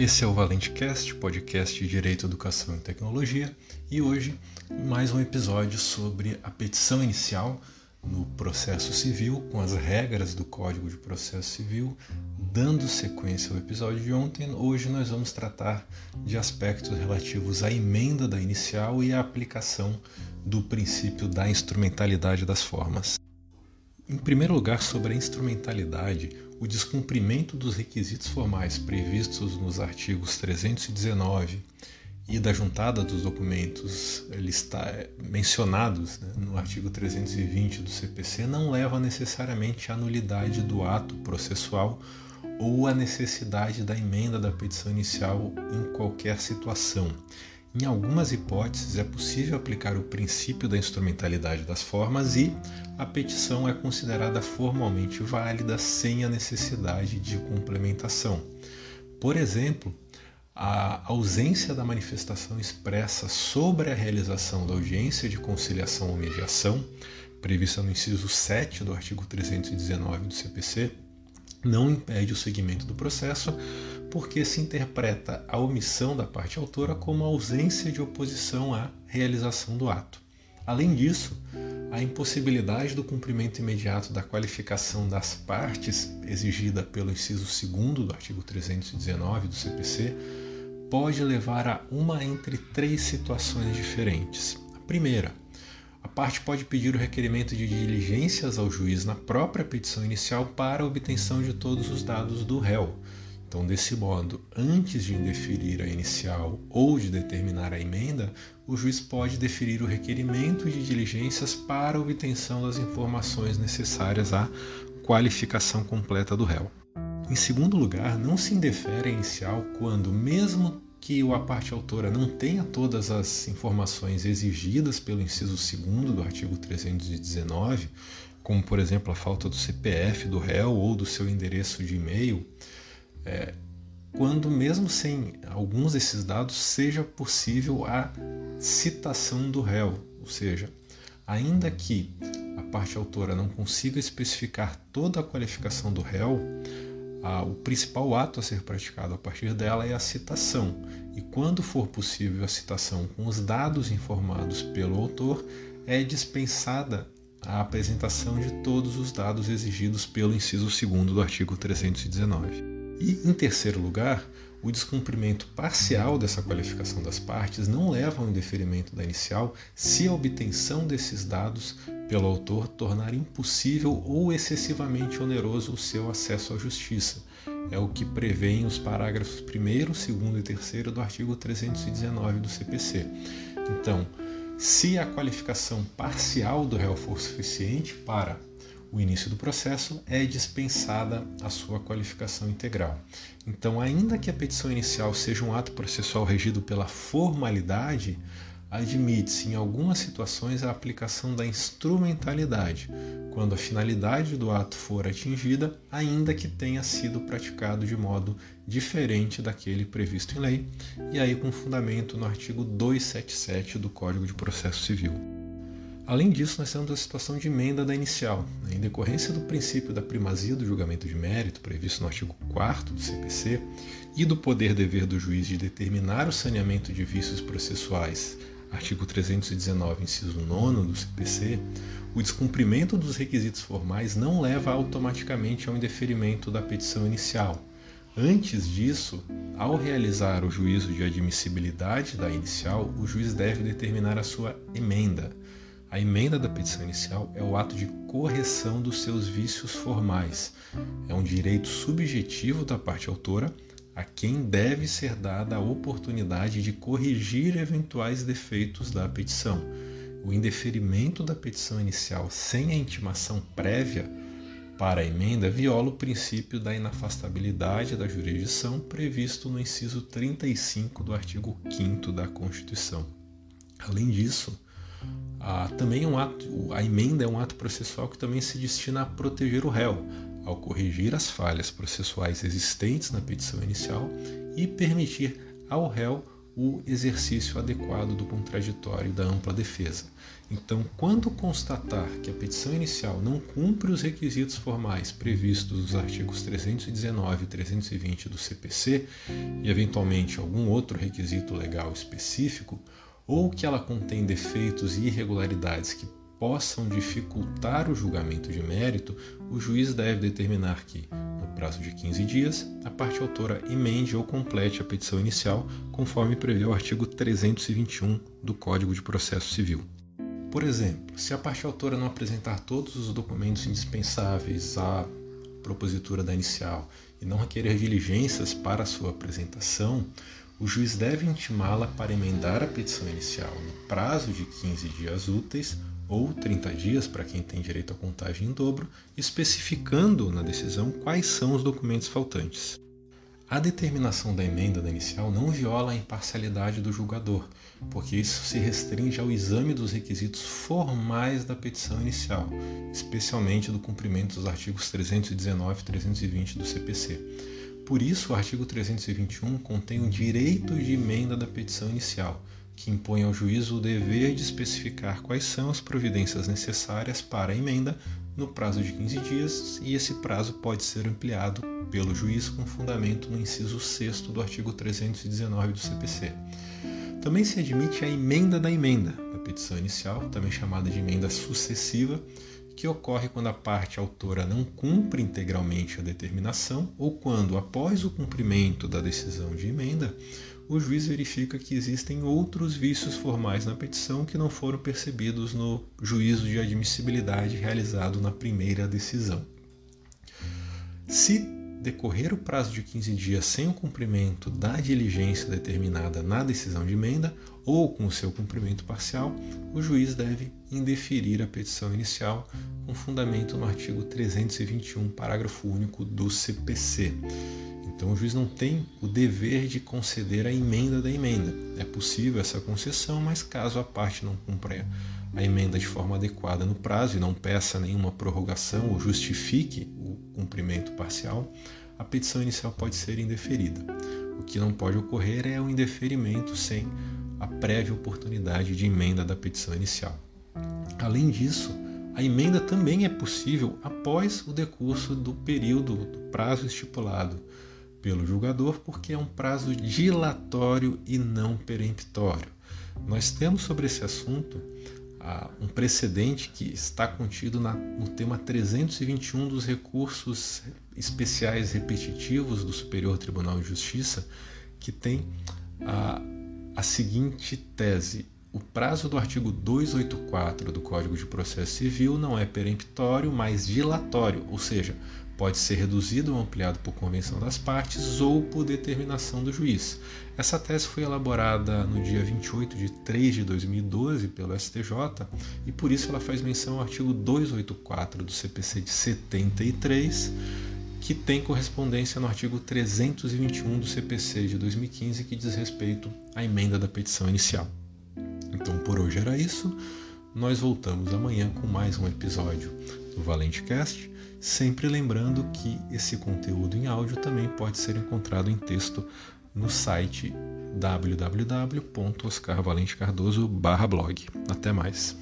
Esse é o Valente Cast, podcast de Direito, Educação e Tecnologia, e hoje mais um episódio sobre a petição inicial no processo civil, com as regras do Código de Processo Civil. Dando sequência ao episódio de ontem, hoje nós vamos tratar de aspectos relativos à emenda da inicial e à aplicação do princípio da instrumentalidade das formas. Em primeiro lugar, sobre a instrumentalidade, o descumprimento dos requisitos formais previstos nos artigos 319 e da juntada dos documentos lista, mencionados né, no artigo 320 do CPC não leva necessariamente à nulidade do ato processual ou à necessidade da emenda da petição inicial em qualquer situação. Em algumas hipóteses, é possível aplicar o princípio da instrumentalidade das formas e a petição é considerada formalmente válida sem a necessidade de complementação. Por exemplo, a ausência da manifestação expressa sobre a realização da audiência de conciliação ou mediação, prevista no inciso 7 do artigo 319 do CPC, não impede o seguimento do processo, porque se interpreta a omissão da parte autora como ausência de oposição à realização do ato. Além disso, a impossibilidade do cumprimento imediato da qualificação das partes exigida pelo inciso 2 do artigo 319 do CPC pode levar a uma entre três situações diferentes. A primeira, a parte pode pedir o requerimento de diligências ao juiz na própria petição inicial para a obtenção de todos os dados do réu, então, desse modo, antes de indeferir a inicial ou de determinar a emenda, o juiz pode deferir o requerimento de diligências para obtenção das informações necessárias à qualificação completa do réu. Em segundo lugar, não se indefere a inicial quando, mesmo que a parte autora não tenha todas as informações exigidas pelo inciso 2 do artigo 319, como por exemplo a falta do CPF do réu ou do seu endereço de e-mail, é, quando, mesmo sem alguns desses dados, seja possível a citação do réu, ou seja, ainda que a parte autora não consiga especificar toda a qualificação do réu, a, o principal ato a ser praticado a partir dela é a citação. E quando for possível a citação com os dados informados pelo autor, é dispensada a apresentação de todos os dados exigidos pelo inciso 2 do artigo 319. E, em terceiro lugar, o descumprimento parcial dessa qualificação das partes não leva ao indeferimento da inicial se a obtenção desses dados pelo autor tornar impossível ou excessivamente oneroso o seu acesso à justiça. É o que prevêem os parágrafos 1, 2 e 3 do artigo 319 do CPC. Então, se a qualificação parcial do réu for suficiente para o início do processo, é dispensada a sua qualificação integral. Então, ainda que a petição inicial seja um ato processual regido pela formalidade, admite-se em algumas situações a aplicação da instrumentalidade, quando a finalidade do ato for atingida, ainda que tenha sido praticado de modo diferente daquele previsto em lei, e aí com fundamento no artigo 277 do Código de Processo Civil. Além disso, nós temos a situação de emenda da inicial. Né? Em decorrência do princípio da primazia do julgamento de mérito, previsto no artigo 4 do CPC, e do poder-dever do juiz de determinar o saneamento de vícios processuais, artigo 319, inciso 9 do CPC, o descumprimento dos requisitos formais não leva automaticamente ao indeferimento da petição inicial. Antes disso, ao realizar o juízo de admissibilidade da inicial, o juiz deve determinar a sua emenda. A emenda da petição inicial é o ato de correção dos seus vícios formais. É um direito subjetivo da parte autora a quem deve ser dada a oportunidade de corrigir eventuais defeitos da petição. O indeferimento da petição inicial sem a intimação prévia para a emenda viola o princípio da inafastabilidade da jurisdição previsto no inciso 35 do artigo 5 da Constituição. Além disso, ah, também um ato, a emenda é um ato processual que também se destina a proteger o réu, ao corrigir as falhas processuais existentes na petição inicial e permitir ao réu o exercício adequado do contraditório da ampla defesa. Então, quando constatar que a petição inicial não cumpre os requisitos formais previstos nos artigos 319 e 320 do CPC e, eventualmente, algum outro requisito legal específico, ou que ela contém defeitos e irregularidades que possam dificultar o julgamento de mérito, o juiz deve determinar que, no prazo de 15 dias, a parte autora emende ou complete a petição inicial, conforme prevê o artigo 321 do Código de Processo Civil. Por exemplo, se a parte autora não apresentar todos os documentos indispensáveis à propositura da inicial e não requerer diligências para sua apresentação, o juiz deve intimá-la para emendar a petição inicial no prazo de 15 dias úteis ou 30 dias para quem tem direito à contagem em dobro, especificando na decisão quais são os documentos faltantes. A determinação da emenda da inicial não viola a imparcialidade do julgador, porque isso se restringe ao exame dos requisitos formais da petição inicial, especialmente do cumprimento dos artigos 319 e 320 do CPC. Por isso, o artigo 321 contém o direito de emenda da petição inicial, que impõe ao juízo o dever de especificar quais são as providências necessárias para a emenda no prazo de 15 dias, e esse prazo pode ser ampliado pelo juiz com fundamento no inciso 6 do artigo 319 do CPC. Também se admite a emenda da emenda da petição inicial, também chamada de emenda sucessiva, que ocorre quando a parte autora não cumpre integralmente a determinação ou quando, após o cumprimento da decisão de emenda, o juiz verifica que existem outros vícios formais na petição que não foram percebidos no juízo de admissibilidade realizado na primeira decisão. Se decorrer o prazo de 15 dias sem o cumprimento da diligência determinada na decisão de emenda ou com o seu cumprimento parcial, o juiz deve indeferir a petição inicial com fundamento no artigo 321, parágrafo único do CPC. Então o juiz não tem o dever de conceder a emenda da emenda. É possível essa concessão, mas caso a parte não cumpra a emenda de forma adequada no prazo e não peça nenhuma prorrogação ou justifique o cumprimento parcial, a petição inicial pode ser indeferida. O que não pode ocorrer é o indeferimento sem a prévia oportunidade de emenda da petição inicial. Além disso, a emenda também é possível após o decurso do período, do prazo estipulado pelo julgador, porque é um prazo dilatório e não peremptório. Nós temos sobre esse assunto uh, um precedente que está contido no tema 321 dos recursos especiais repetitivos do Superior Tribunal de Justiça, que tem uh, a seguinte tese: o prazo do artigo 284 do Código de Processo Civil não é peremptório, mas dilatório, ou seja, pode ser reduzido ou ampliado por convenção das partes ou por determinação do juiz. Essa tese foi elaborada no dia 28 de 3 de 2012 pelo STJ e por isso ela faz menção ao artigo 284 do CPC de 73, que tem correspondência no artigo 321 do CPC de 2015, que diz respeito à emenda da petição inicial. Então por hoje era isso. Nós voltamos amanhã com mais um episódio do Valente Cast sempre lembrando que esse conteúdo em áudio também pode ser encontrado em texto no site www.oscarvalentecardoso.blog. Até mais!